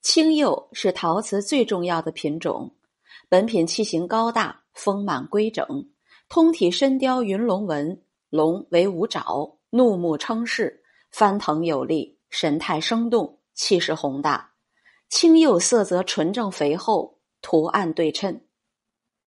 青釉是陶瓷最重要的品种本品器型高大丰满规整通体深雕云龙纹龙为五爪怒目称视翻腾有力神态生动气势宏大。青釉色泽纯正肥厚图案对称。